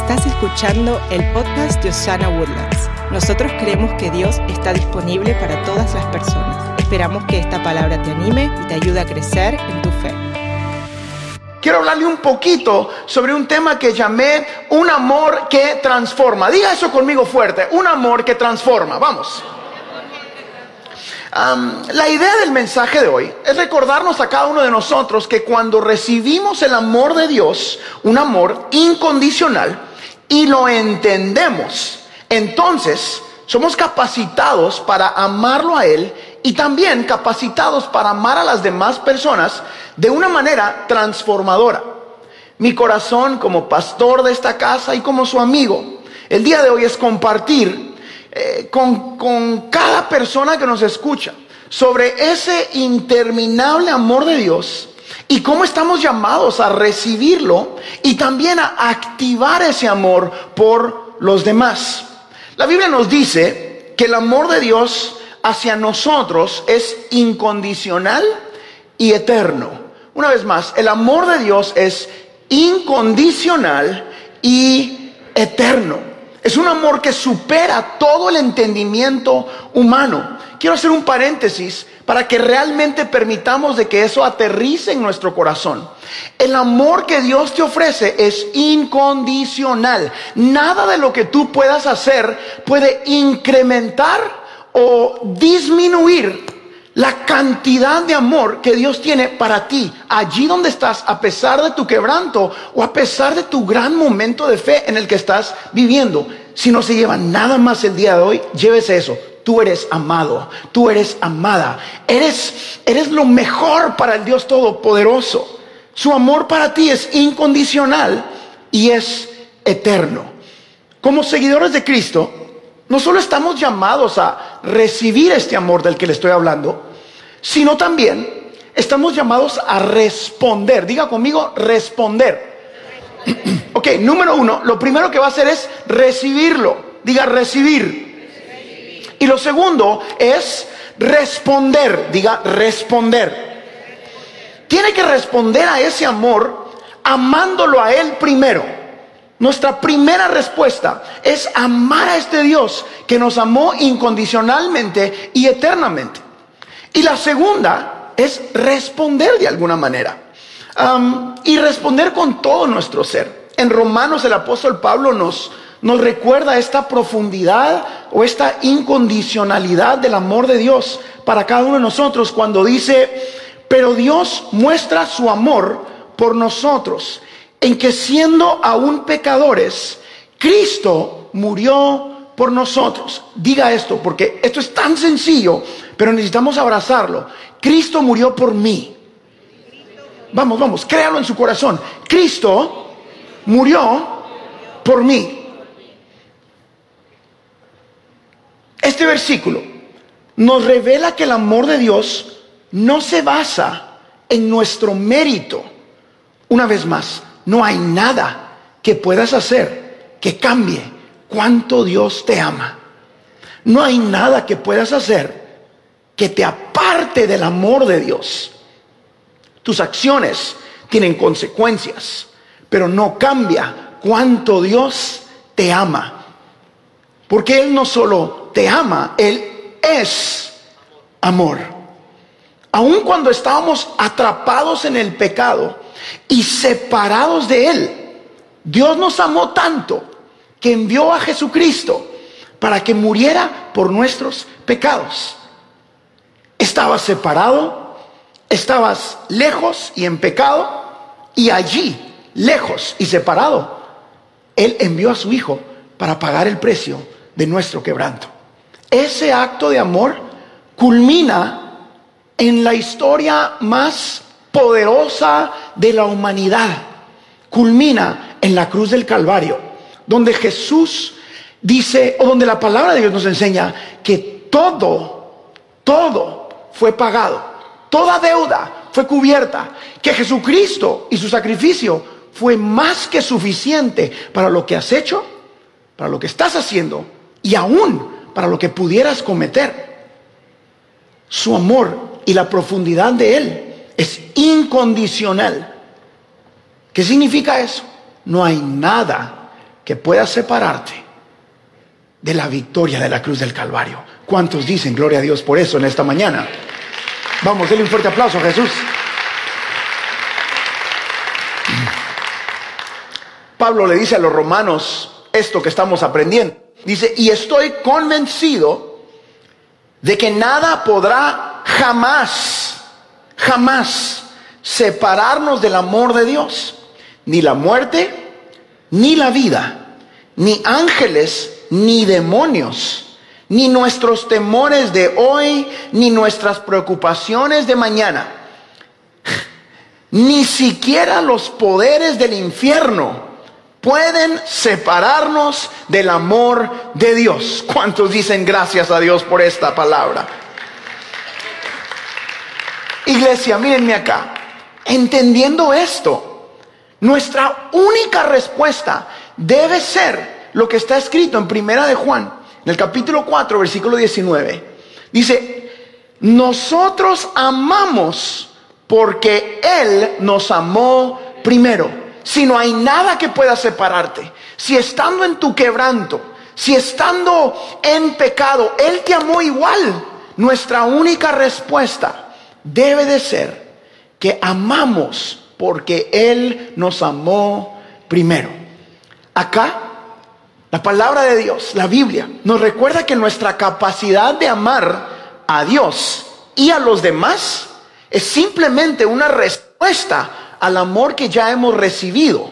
Estás escuchando el podcast de Osana Woodlands. Nosotros creemos que Dios está disponible para todas las personas. Esperamos que esta palabra te anime y te ayude a crecer en tu fe. Quiero hablarle un poquito sobre un tema que llamé un amor que transforma. Diga eso conmigo fuerte, un amor que transforma. Vamos. la idea del mensaje de hoy es recordarnos a cada uno de nosotros que cuando recibimos el amor de Dios, un amor incondicional, y lo entendemos, entonces somos capacitados para amarlo a Él y también capacitados para amar a las demás personas de una manera transformadora. Mi corazón como pastor de esta casa y como su amigo, el día de hoy es compartir eh, con, con cada persona que nos escucha sobre ese interminable amor de Dios y cómo estamos llamados a recibirlo y también a activar ese amor por los demás. La Biblia nos dice que el amor de Dios hacia nosotros es incondicional y eterno. Una vez más, el amor de Dios es incondicional y eterno. Es un amor que supera todo el entendimiento humano. Quiero hacer un paréntesis para que realmente permitamos de que eso aterrice en nuestro corazón. El amor que Dios te ofrece es incondicional. Nada de lo que tú puedas hacer puede incrementar o disminuir la cantidad de amor que Dios tiene para ti, allí donde estás, a pesar de tu quebranto o a pesar de tu gran momento de fe en el que estás viviendo. Si no se lleva nada más el día de hoy, llévese eso. Tú eres amado, tú eres amada, eres, eres lo mejor para el Dios Todopoderoso. Su amor para ti es incondicional y es eterno. Como seguidores de Cristo, no solo estamos llamados a recibir este amor del que le estoy hablando, sino también estamos llamados a responder. Diga conmigo, responder. ok, número uno, lo primero que va a hacer es recibirlo. Diga recibir. Y lo segundo es responder. Diga responder. Tiene que responder a ese amor amándolo a Él primero. Nuestra primera respuesta es amar a este Dios que nos amó incondicionalmente y eternamente. Y la segunda es responder de alguna manera. y responder con todo nuestro ser. En Romanos el apóstol Pablo nos, nos recuerda esta profundidad o esta incondicionalidad del amor de Dios para cada uno de nosotros cuando dice, pero Dios muestra su amor por nosotros en que siendo aún pecadores, Cristo murió por nosotros. Diga esto, porque esto es tan sencillo, pero necesitamos abrazarlo. Cristo murió por mí. Vamos, vamos, créalo en su corazón. Cristo murió por mí. Este versículo nos revela que el amor de Dios no se basa en nuestro mérito. Una vez más, no hay nada que puedas hacer que cambie cuánto Dios te ama. No hay nada que puedas hacer que te aparte del amor de Dios. Tus acciones tienen consecuencias, pero no cambia cuánto Dios te ama. Porque Él no solo te ama, Él es amor. Aun cuando estábamos atrapados en el pecado, y separados de Él. Dios nos amó tanto que envió a Jesucristo para que muriera por nuestros pecados. Estabas separado, estabas lejos y en pecado, y allí, lejos y separado, Él envió a su Hijo para pagar el precio de nuestro quebranto. Ese acto de amor culmina en la historia más poderosa de la humanidad culmina en la cruz del Calvario, donde Jesús dice, o donde la palabra de Dios nos enseña que todo, todo fue pagado, toda deuda fue cubierta, que Jesucristo y su sacrificio fue más que suficiente para lo que has hecho, para lo que estás haciendo y aún para lo que pudieras cometer. Su amor y la profundidad de Él es incondicional. ¿Qué significa eso? No hay nada que pueda separarte de la victoria de la cruz del Calvario. ¿Cuántos dicen gloria a Dios por eso en esta mañana? Vamos, denle un fuerte aplauso a Jesús. Pablo le dice a los romanos esto que estamos aprendiendo. Dice, y estoy convencido de que nada podrá jamás, jamás separarnos del amor de Dios. Ni la muerte, ni la vida, ni ángeles, ni demonios, ni nuestros temores de hoy, ni nuestras preocupaciones de mañana, ni siquiera los poderes del infierno pueden separarnos del amor de Dios. ¿Cuántos dicen gracias a Dios por esta palabra? Iglesia, mírenme acá. Entendiendo esto, nuestra única respuesta debe ser lo que está escrito en Primera de Juan, en el capítulo 4, versículo 19. Dice, nosotros amamos porque Él nos amó primero. Si no hay nada que pueda separarte, si estando en tu quebranto, si estando en pecado, Él te amó igual, nuestra única respuesta debe de ser que amamos porque Él nos amó primero. Acá, la palabra de Dios, la Biblia, nos recuerda que nuestra capacidad de amar a Dios y a los demás es simplemente una respuesta al amor que ya hemos recibido.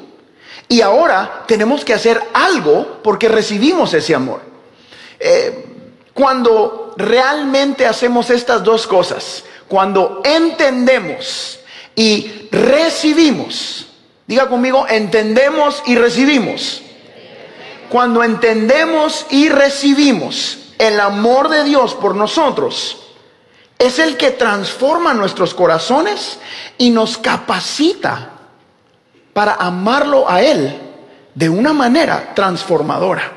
Y ahora tenemos que hacer algo porque recibimos ese amor. Eh, cuando realmente hacemos estas dos cosas, cuando entendemos y recibimos, diga conmigo, entendemos y recibimos. Cuando entendemos y recibimos el amor de Dios por nosotros, es el que transforma nuestros corazones y nos capacita para amarlo a Él de una manera transformadora.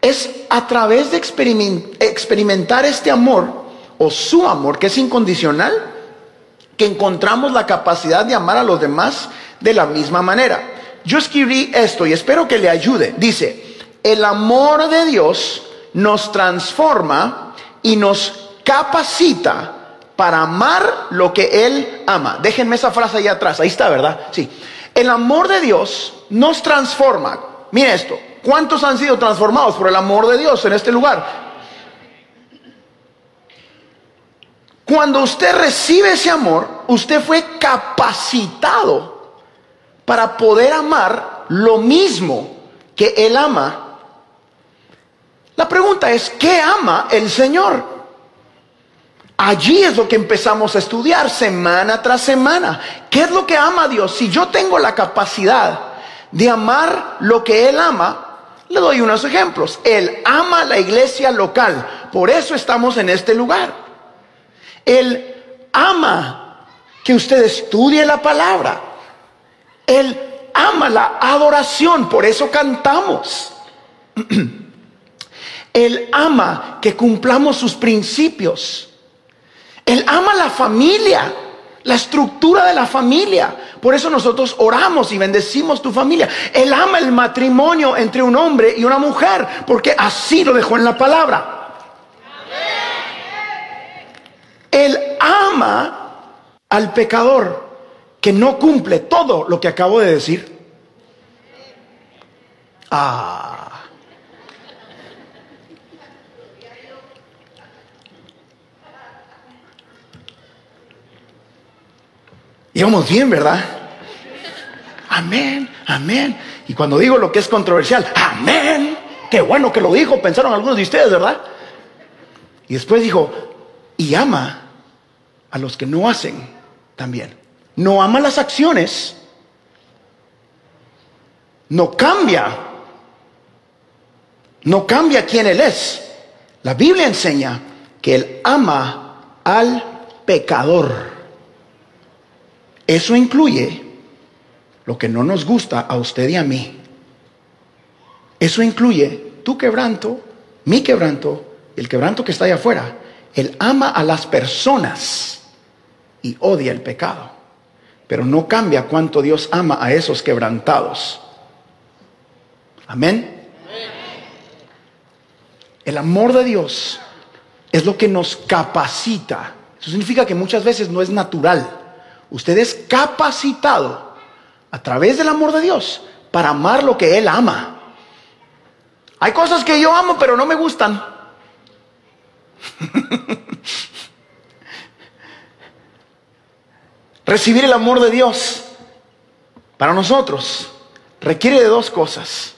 Es a través de experimentar este amor o su amor, que es incondicional, que encontramos la capacidad de amar a los demás de la misma manera. Yo escribí esto y espero que le ayude. Dice, el amor de Dios nos transforma y nos capacita para amar lo que Él ama. Déjenme esa frase ahí atrás, ahí está, ¿verdad? Sí. El amor de Dios nos transforma. Mire esto, ¿cuántos han sido transformados por el amor de Dios en este lugar? Cuando usted recibe ese amor, usted fue capacitado para poder amar lo mismo que Él ama. La pregunta es, ¿qué ama el Señor? Allí es lo que empezamos a estudiar semana tras semana. ¿Qué es lo que ama Dios? Si yo tengo la capacidad de amar lo que Él ama, le doy unos ejemplos. Él ama la iglesia local. Por eso estamos en este lugar. Él ama que usted estudie la palabra. Él ama la adoración, por eso cantamos. Él ama que cumplamos sus principios. Él ama la familia, la estructura de la familia. Por eso nosotros oramos y bendecimos tu familia. Él ama el matrimonio entre un hombre y una mujer, porque así lo dejó en la palabra. Él ama al pecador que no cumple todo lo que acabo de decir. Ah. Íbamos bien, ¿verdad? Amén, amén. Y cuando digo lo que es controversial, amén. Qué bueno que lo dijo, pensaron algunos de ustedes, ¿verdad? Y después dijo, y ama a los que no hacen también. No ama las acciones, no cambia, no cambia quién Él es. La Biblia enseña que Él ama al pecador. Eso incluye lo que no nos gusta a usted y a mí. Eso incluye tu quebranto, mi quebranto, el quebranto que está allá afuera. Él ama a las personas y odia el pecado. Pero no cambia cuánto Dios ama a esos quebrantados. Amén. El amor de Dios es lo que nos capacita. Eso significa que muchas veces no es natural. Usted es capacitado a través del amor de Dios para amar lo que Él ama. Hay cosas que yo amo pero no me gustan. Recibir el amor de Dios para nosotros requiere de dos cosas.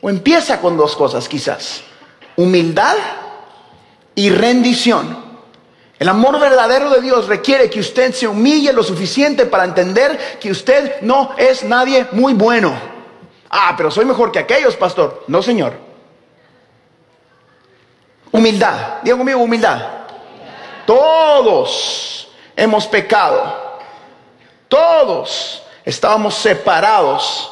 O empieza con dos cosas quizás. Humildad y rendición. El amor verdadero de Dios requiere que usted se humille lo suficiente para entender que usted no es nadie muy bueno. Ah, pero soy mejor que aquellos, pastor. No, Señor. Humildad. Diga conmigo, humildad. Todos hemos pecado. Todos estábamos separados.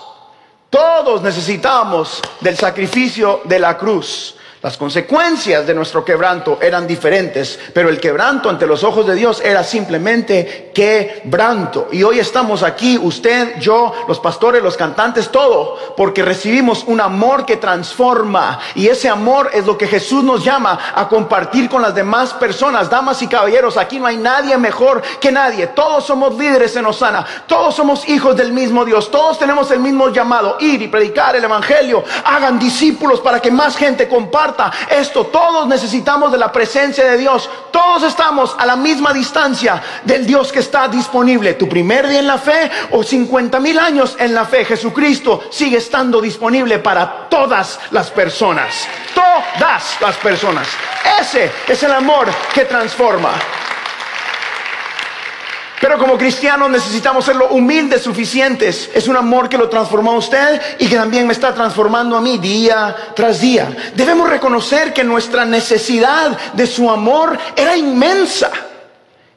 Todos necesitábamos del sacrificio de la cruz. Las consecuencias de nuestro quebranto eran diferentes, pero el quebranto ante los ojos de Dios era simplemente quebranto. Y hoy estamos aquí, usted, yo, los pastores, los cantantes, todo, porque recibimos un amor que transforma. Y ese amor es lo que Jesús nos llama a compartir con las demás personas. Damas y caballeros, aquí no hay nadie mejor que nadie. Todos somos líderes en Osana, todos somos hijos del mismo Dios, todos tenemos el mismo llamado, ir y predicar el Evangelio. Hagan discípulos para que más gente comparta esto. Todos necesitamos de la presencia de Dios. Todos estamos a la misma distancia del Dios que está disponible. Tu primer día en la fe o 50 mil años en la fe. Jesucristo sigue estando disponible para todas las personas. Todas las personas. Ese es el amor que transforma. Como cristianos necesitamos ser lo humildes suficientes. Es un amor que lo transformó a usted y que también me está transformando a mí día tras día. Debemos reconocer que nuestra necesidad de su amor era inmensa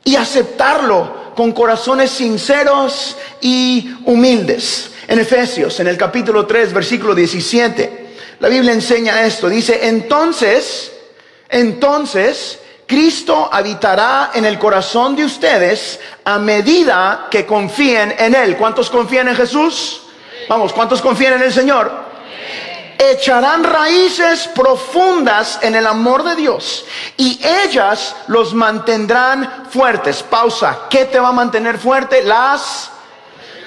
y aceptarlo con corazones sinceros y humildes. En Efesios, en el capítulo 3, versículo 17, la Biblia enseña esto. Dice, entonces, entonces, Cristo habitará en el corazón de ustedes a medida que confíen en Él. ¿Cuántos confían en Jesús? Vamos, ¿cuántos confían en el Señor? Echarán raíces profundas en el amor de Dios y ellas los mantendrán fuertes. Pausa. ¿Qué te va a mantener fuerte? Las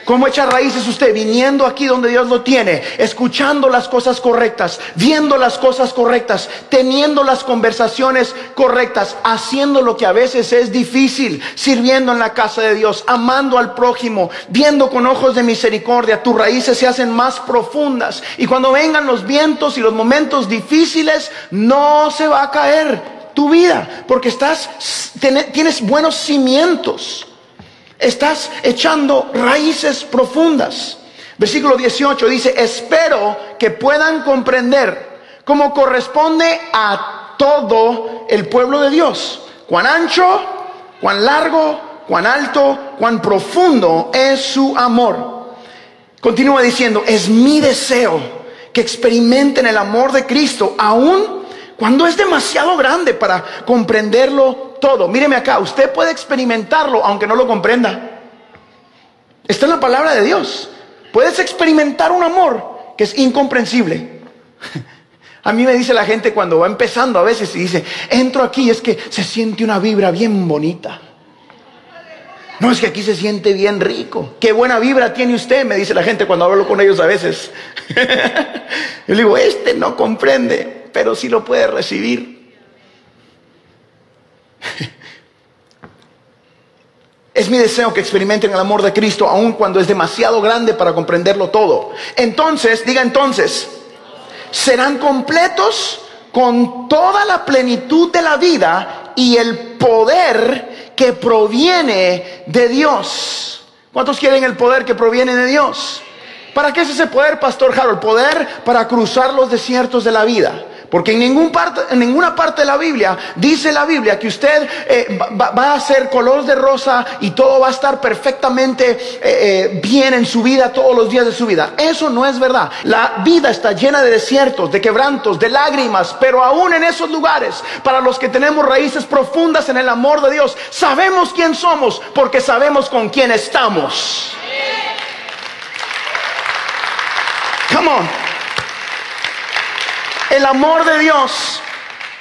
¿Cómo echa raíces usted? Viniendo aquí donde Dios lo tiene, escuchando las cosas correctas, viendo las cosas correctas, teniendo las conversaciones correctas, haciendo lo que a veces es difícil, sirviendo en la casa de Dios, amando al prójimo, viendo con ojos de misericordia, tus raíces se hacen más profundas. Y cuando vengan los vientos y los momentos difíciles, no se va a caer tu vida, porque estás, tienes buenos cimientos. Estás echando raíces profundas. Versículo 18 dice, espero que puedan comprender cómo corresponde a todo el pueblo de Dios. Cuán ancho, cuán largo, cuán alto, cuán profundo es su amor. Continúa diciendo, es mi deseo que experimenten el amor de Cristo, aún cuando es demasiado grande para comprenderlo todo. Míreme acá, usted puede experimentarlo aunque no lo comprenda. Está en la palabra de Dios. Puedes experimentar un amor que es incomprensible. A mí me dice la gente cuando va empezando a veces y dice, entro aquí, es que se siente una vibra bien bonita. No, es que aquí se siente bien rico. Qué buena vibra tiene usted, me dice la gente cuando hablo con ellos a veces. Yo le digo, este no comprende, pero sí lo puede recibir. Es mi deseo que experimenten el amor de Cristo aun cuando es demasiado grande para comprenderlo todo. Entonces, diga entonces, serán completos con toda la plenitud de la vida y el poder que proviene de Dios. ¿Cuántos quieren el poder que proviene de Dios? ¿Para qué es ese poder, Pastor Harold? Poder para cruzar los desiertos de la vida porque en, ningún parte, en ninguna parte de la Biblia dice la Biblia que usted eh, va, a ser color de rosa y todo va a estar perfectamente eh, eh, bien en su vida todos los días de su vida. Eso no es verdad. La vida está llena de desiertos, de quebrantos, de lágrimas, pero aún en esos lugares, para los que tenemos raíces profundas en el amor de Dios, sabemos quién somos porque sabemos con quién estamos. Come on. El amor de Dios,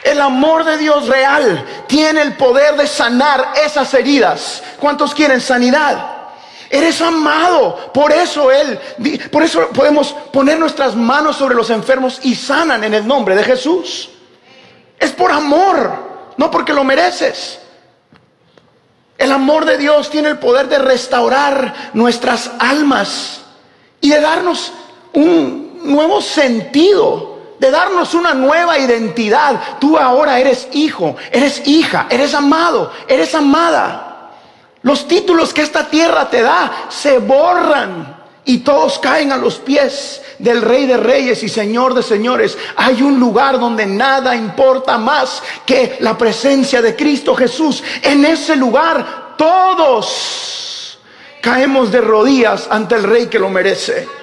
el amor de Dios real tiene el poder de sanar esas heridas. ¿Cuántos quieren sanidad? Eres amado. Por eso Él, por eso podemos poner nuestras manos sobre los enfermos y sanan en el nombre de Jesús. Es por amor, no porque lo mereces. El amor de Dios tiene el poder de restaurar nuestras almas y de darnos un nuevo sentido, de darnos una nueva identidad. Tú ahora eres hijo, eres hija, eres amado, eres amada. Los títulos que esta tierra te da se borran y todos caen a los pies del Rey de Reyes y Señor de Señores. Hay un lugar donde nada importa más que la presencia de Cristo Jesús. En ese lugar todos caemos de rodillas ante el Rey que lo merece.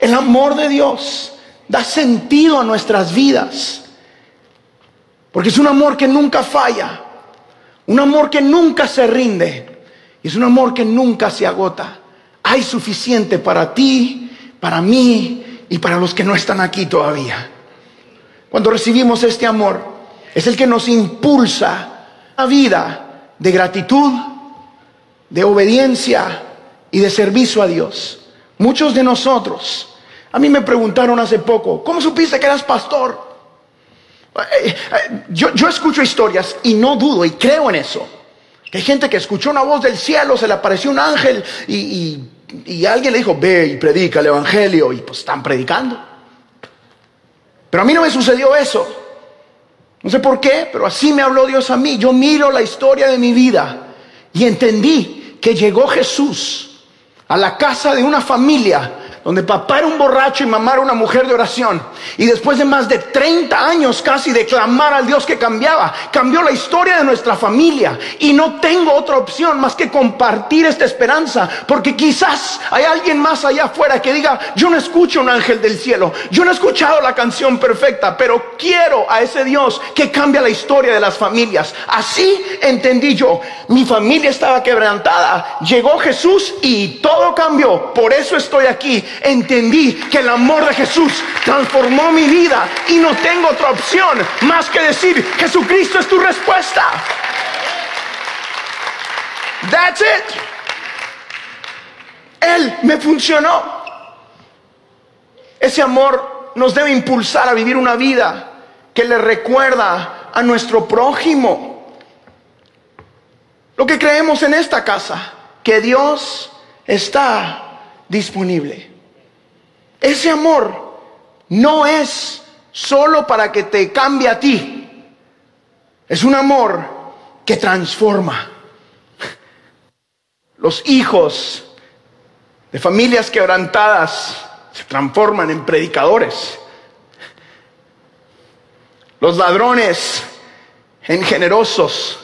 El amor de Dios da sentido a nuestras vidas. Porque es un amor que nunca falla. Un amor que nunca se rinde. Y es un amor que nunca se agota. Hay suficiente para ti, para mí y para los que no están aquí todavía. Cuando recibimos este amor, es el que nos impulsa a vida de gratitud, de obediencia y de servicio a Dios. Muchos de nosotros, a mí me preguntaron hace poco, ¿cómo supiste que eras pastor? Eh, eh, yo, escucho historias y no dudo y creo en eso. Que hay gente que escuchó una voz del cielo, se le apareció un ángel y, y, alguien le dijo, ve y predica el Evangelio y pues están predicando. Pero a mí no me sucedió eso. No sé por qué, pero así me habló Dios a mí. Yo miro la historia de mi vida y entendí que llegó Jesús a la casa de una familia donde papá era un borracho y mamá era una mujer de oración. Y después de más de 30 años casi de clamar al Dios que cambiaba, cambió la historia de nuestra familia. Y no tengo otra opción más que compartir esta esperanza, porque quizás hay alguien más allá afuera que diga, yo no escucho un ángel del cielo, yo no he escuchado la canción perfecta, pero quiero a ese Dios que cambia la historia de las familias. Así entendí yo, mi familia estaba quebrantada, llegó Jesús y todo cambió. Por eso estoy aquí entendí que el amor de Jesús transformó mi vida y no tengo otra opción más que decir, Jesucristo es tu respuesta. That's it. Él me funcionó. Ese amor nos debe impulsar a vivir una vida que le recuerda a nuestro prójimo. Lo que creemos en esta casa, que Dios está disponible. Ese amor no es solo para que te cambie a ti. Es un amor que transforma. Los hijos de familias quebrantadas se transforman en predicadores. Los ladrones en generosos.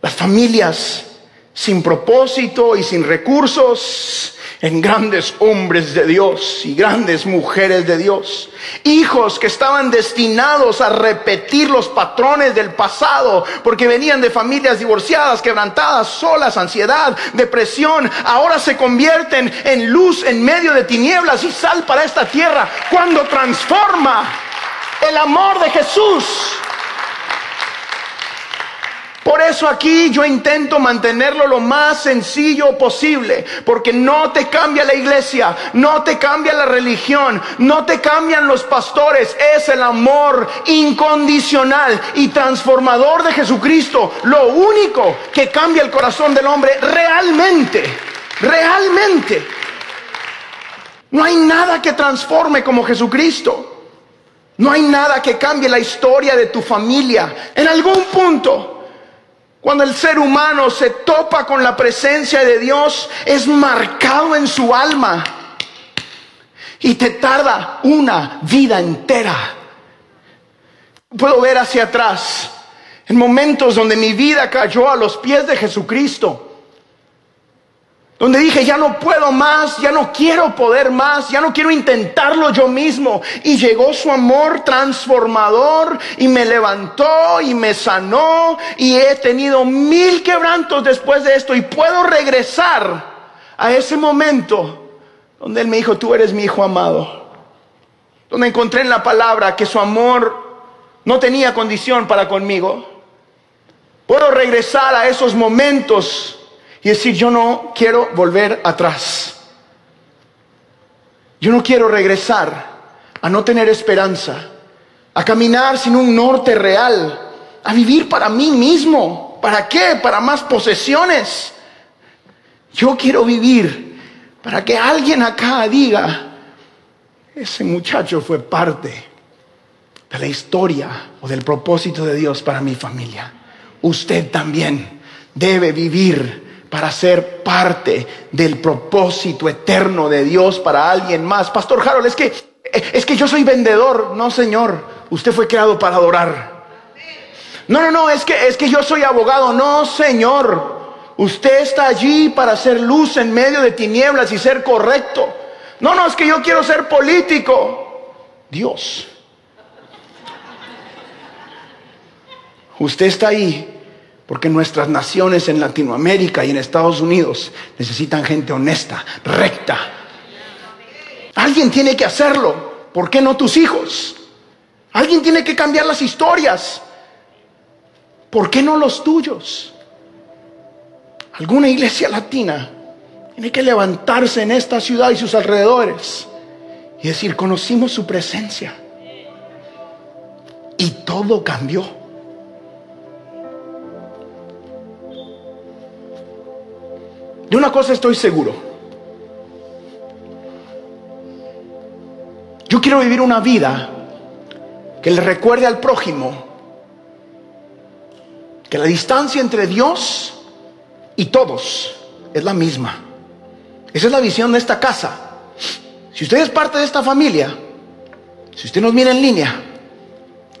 Las familias sin propósito y sin recursos en grandes hombres de Dios y grandes mujeres de Dios. Hijos que estaban destinados a repetir los patrones del pasado porque venían de familias divorciadas, quebrantadas, solas, ansiedad, depresión. Ahora se convierten en luz en medio de tinieblas y sal para esta tierra cuando transforma el amor de Jesús por eso aquí yo intento mantenerlo lo más sencillo posible, porque no te cambia la iglesia, no te cambia la religión, no te cambian los pastores, es el amor incondicional y transformador de Jesucristo, lo único que cambia el corazón del hombre realmente, realmente. No hay nada que transforme como Jesucristo. No hay nada que cambie la historia de tu familia. En algún punto cuando el ser humano se topa con la presencia de Dios, es marcado en su alma. Y te tarda una vida entera. Puedo ver hacia atrás, en momentos donde mi vida cayó a los pies de Jesucristo donde dije, ya no puedo más, ya no quiero poder más, ya no quiero intentarlo yo mismo. Y llegó su amor transformador y me levantó y me sanó y he tenido mil quebrantos después de esto y puedo regresar a ese momento donde Él me dijo, tú eres mi hijo amado, donde encontré en la palabra que su amor no tenía condición para conmigo. Puedo regresar a esos momentos y decir, yo no quiero volver atrás. Yo no quiero regresar a no tener esperanza, a caminar sin un norte real, a vivir para mí mismo. ¿Para qué? Para más posesiones. Yo quiero vivir para que alguien acá diga, ese muchacho fue parte de la historia o del propósito de Dios para mi familia. Usted también debe vivir para ser parte del propósito eterno de Dios para alguien más. Pastor Harold, es que es que yo soy vendedor, no, Señor. Usted fue creado para adorar. No, no, no, es que es que yo soy abogado, no, Señor. Usted está allí para hacer luz en medio de tinieblas y ser correcto. No, no, es que yo quiero ser político. Dios. Usted está ahí porque nuestras naciones en Latinoamérica y en Estados Unidos necesitan gente honesta, recta. Alguien tiene que hacerlo. ¿Por qué no tus hijos? Alguien tiene que cambiar las historias. ¿Por qué no los tuyos? Alguna iglesia latina tiene que levantarse en esta ciudad y sus alrededores y decir, conocimos su presencia. Y todo cambió. De una cosa estoy seguro. Yo quiero vivir una vida que le recuerde al prójimo que la distancia entre Dios y todos es la misma. Esa es la visión de esta casa. Si usted es parte de esta familia, si usted nos mira en línea,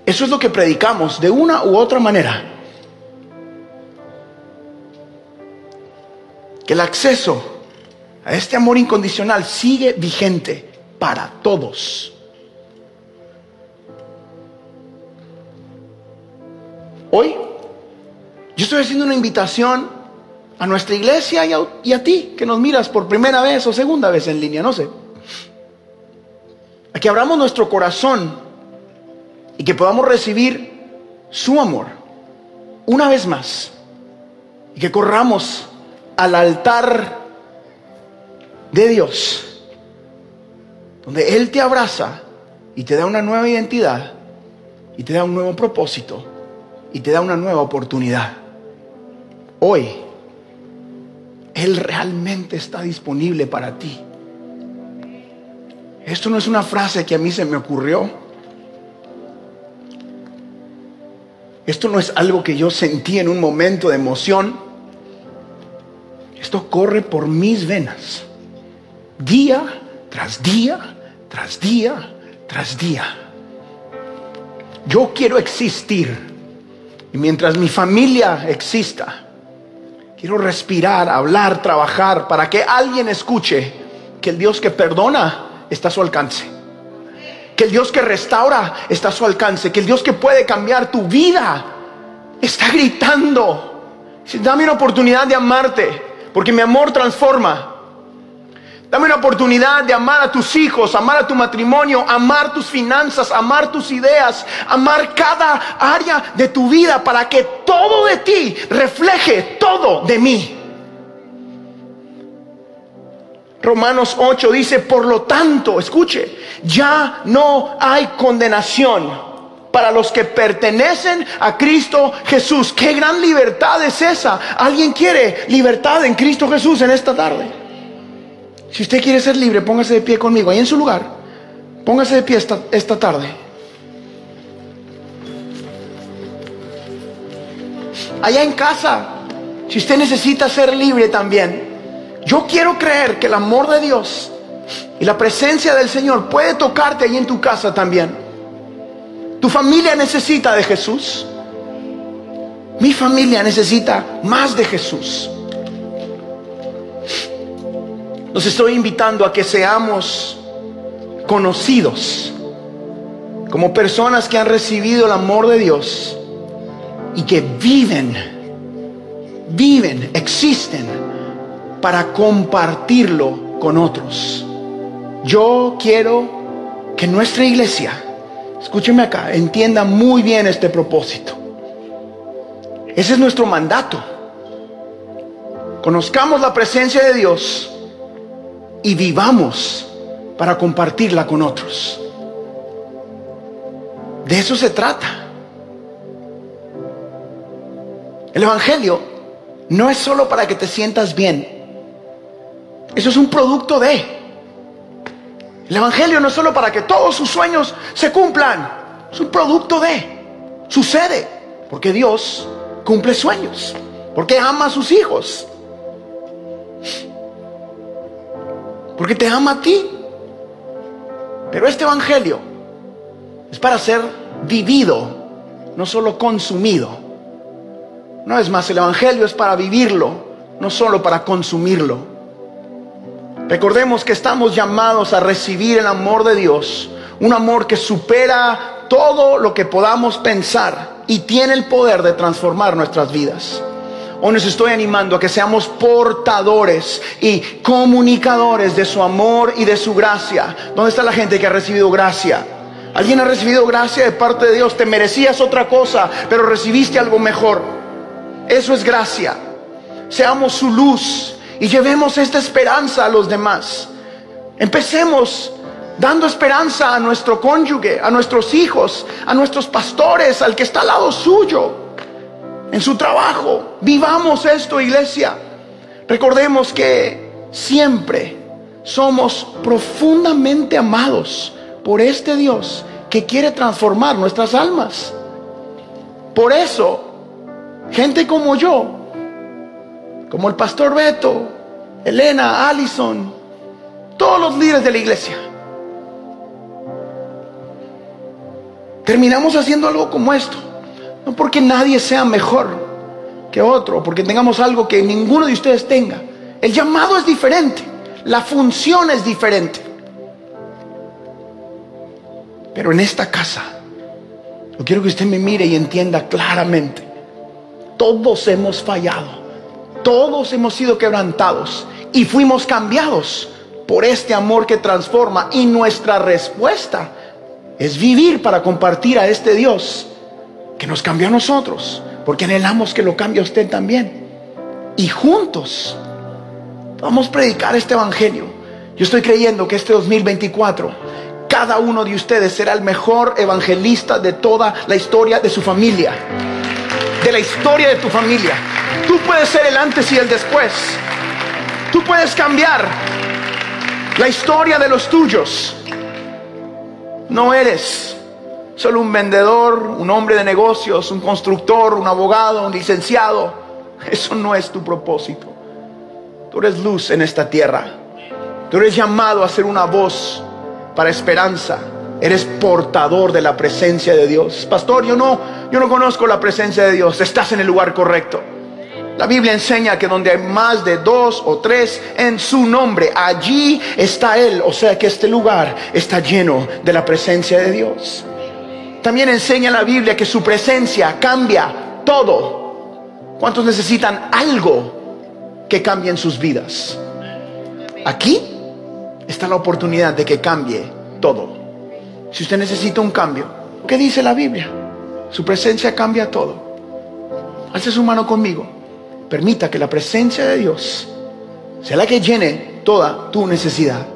eso es lo que predicamos de una u otra manera. Que el acceso a este amor incondicional sigue vigente para todos. Hoy yo estoy haciendo una invitación a nuestra iglesia y a, ti que nos miras por primera vez o segunda vez en línea, no sé. A que abramos nuestro corazón y que podamos recibir su amor una vez más. Y que corramos al altar de Dios, donde Él te abraza y te da una nueva identidad y te da un nuevo propósito y te da una nueva oportunidad. Hoy, Él realmente está disponible para ti. Esto no es una frase que a mí se me ocurrió. Esto no es algo que yo sentí en un momento de emoción. Esto corre por mis venas. Día tras día, tras día, tras día. Yo quiero existir. Y mientras mi familia exista, quiero respirar, hablar, trabajar para que alguien escuche que el Dios que perdona está a su alcance. Que el Dios que restaura está a su alcance. Que el Dios que puede cambiar tu vida está gritando. Dame una oportunidad de amarte, porque mi amor transforma. Dame una oportunidad de amar a tus hijos, amar a tu matrimonio, amar tus finanzas, amar tus ideas, amar cada área de tu vida para que todo de ti refleje todo de mí. Romanos 8 dice, por lo tanto, escuche, ya no hay condenación para los que pertenecen a Cristo Jesús. Qué gran libertad es esa. ¿Alguien quiere libertad en Cristo Jesús en esta tarde? Si usted quiere ser libre, póngase de pie conmigo, ahí en su lugar. Póngase de pie esta, esta tarde. Allá en casa, si usted necesita ser libre también, yo quiero creer que el amor de Dios y la presencia del Señor puede tocarte ahí en tu casa también. Tu familia necesita de Jesús. Mi familia necesita más de Jesús. Los estoy invitando a que seamos conocidos como personas que han recibido el amor de Dios y que viven, viven, existen para compartirlo con otros. Yo quiero que nuestra iglesia, escúcheme acá, entienda muy bien este propósito. Ese es nuestro mandato. Conozcamos la presencia de Dios y vivamos para compartirla con otros. De eso se trata. El Evangelio no es solo para que te sientas bien. Eso es un producto de. El Evangelio no es solo para que todos sus sueños se cumplan. Es un producto de. Sucede. Porque Dios cumple sueños. Porque ama a sus hijos. Porque te ama a ti. Pero este Evangelio es para ser vivido, no solo consumido. No es más, el Evangelio es para vivirlo, no solo para consumirlo. Recordemos que estamos llamados a recibir el amor de Dios, un amor que supera todo lo que podamos pensar y tiene el poder de transformar nuestras vidas. Hoy nos estoy animando a que seamos portadores y comunicadores de su amor y de su gracia. ¿Dónde está la gente que ha recibido gracia? Alguien ha recibido gracia de parte de Dios. Te merecías otra cosa, pero recibiste algo mejor. Eso es gracia. Seamos su luz y llevemos esta esperanza a los demás. Empecemos dando esperanza a nuestro cónyuge, a nuestros hijos, a nuestros pastores, al que está al lado suyo en su trabajo. Vivamos esto, iglesia. Recordemos que siempre somos profundamente amados por este Dios que quiere transformar nuestras almas. Por eso, gente como yo, como el pastor Beto, Elena, Allison, todos los líderes de la iglesia, terminamos haciendo algo como esto. No porque nadie sea mejor que otro, porque tengamos algo que ninguno de ustedes tenga. El llamado es diferente, la función es diferente. Pero en esta casa, yo quiero que usted me mire y entienda claramente, todos hemos fallado, todos hemos sido quebrantados y fuimos cambiados por este amor que transforma y nuestra respuesta es vivir para compartir a este Dios que nos cambió a nosotros, porque anhelamos que lo cambie a usted también. Y juntos vamos a predicar este evangelio. Yo estoy creyendo que este 2024 cada uno de ustedes será el mejor evangelista de toda la historia de su familia. De la historia de tu familia. Tú puedes ser el antes y el después. Tú puedes cambiar la historia de los tuyos. No eres solo un vendedor, un hombre de negocios, un constructor, un abogado, un licenciado. Eso no es tu propósito. Tú eres luz en esta tierra. Tú eres llamado a ser una voz para esperanza. Eres portador de la presencia de Dios. Pastor, yo no, yo no conozco la presencia de Dios. Estás en el lugar correcto. La Biblia enseña que donde hay más de dos o tres en su nombre, allí está Él. O sea que este lugar está lleno de la presencia de Dios. También enseña la Biblia que su presencia cambia todo. ¿Cuántos necesitan algo que cambie en sus vidas? Aquí está la oportunidad de que cambie todo. Si usted necesita un cambio, ¿qué dice la Biblia? Su presencia cambia todo. Hace su mano conmigo. Permita que la presencia de Dios sea la que llene toda tu necesidad.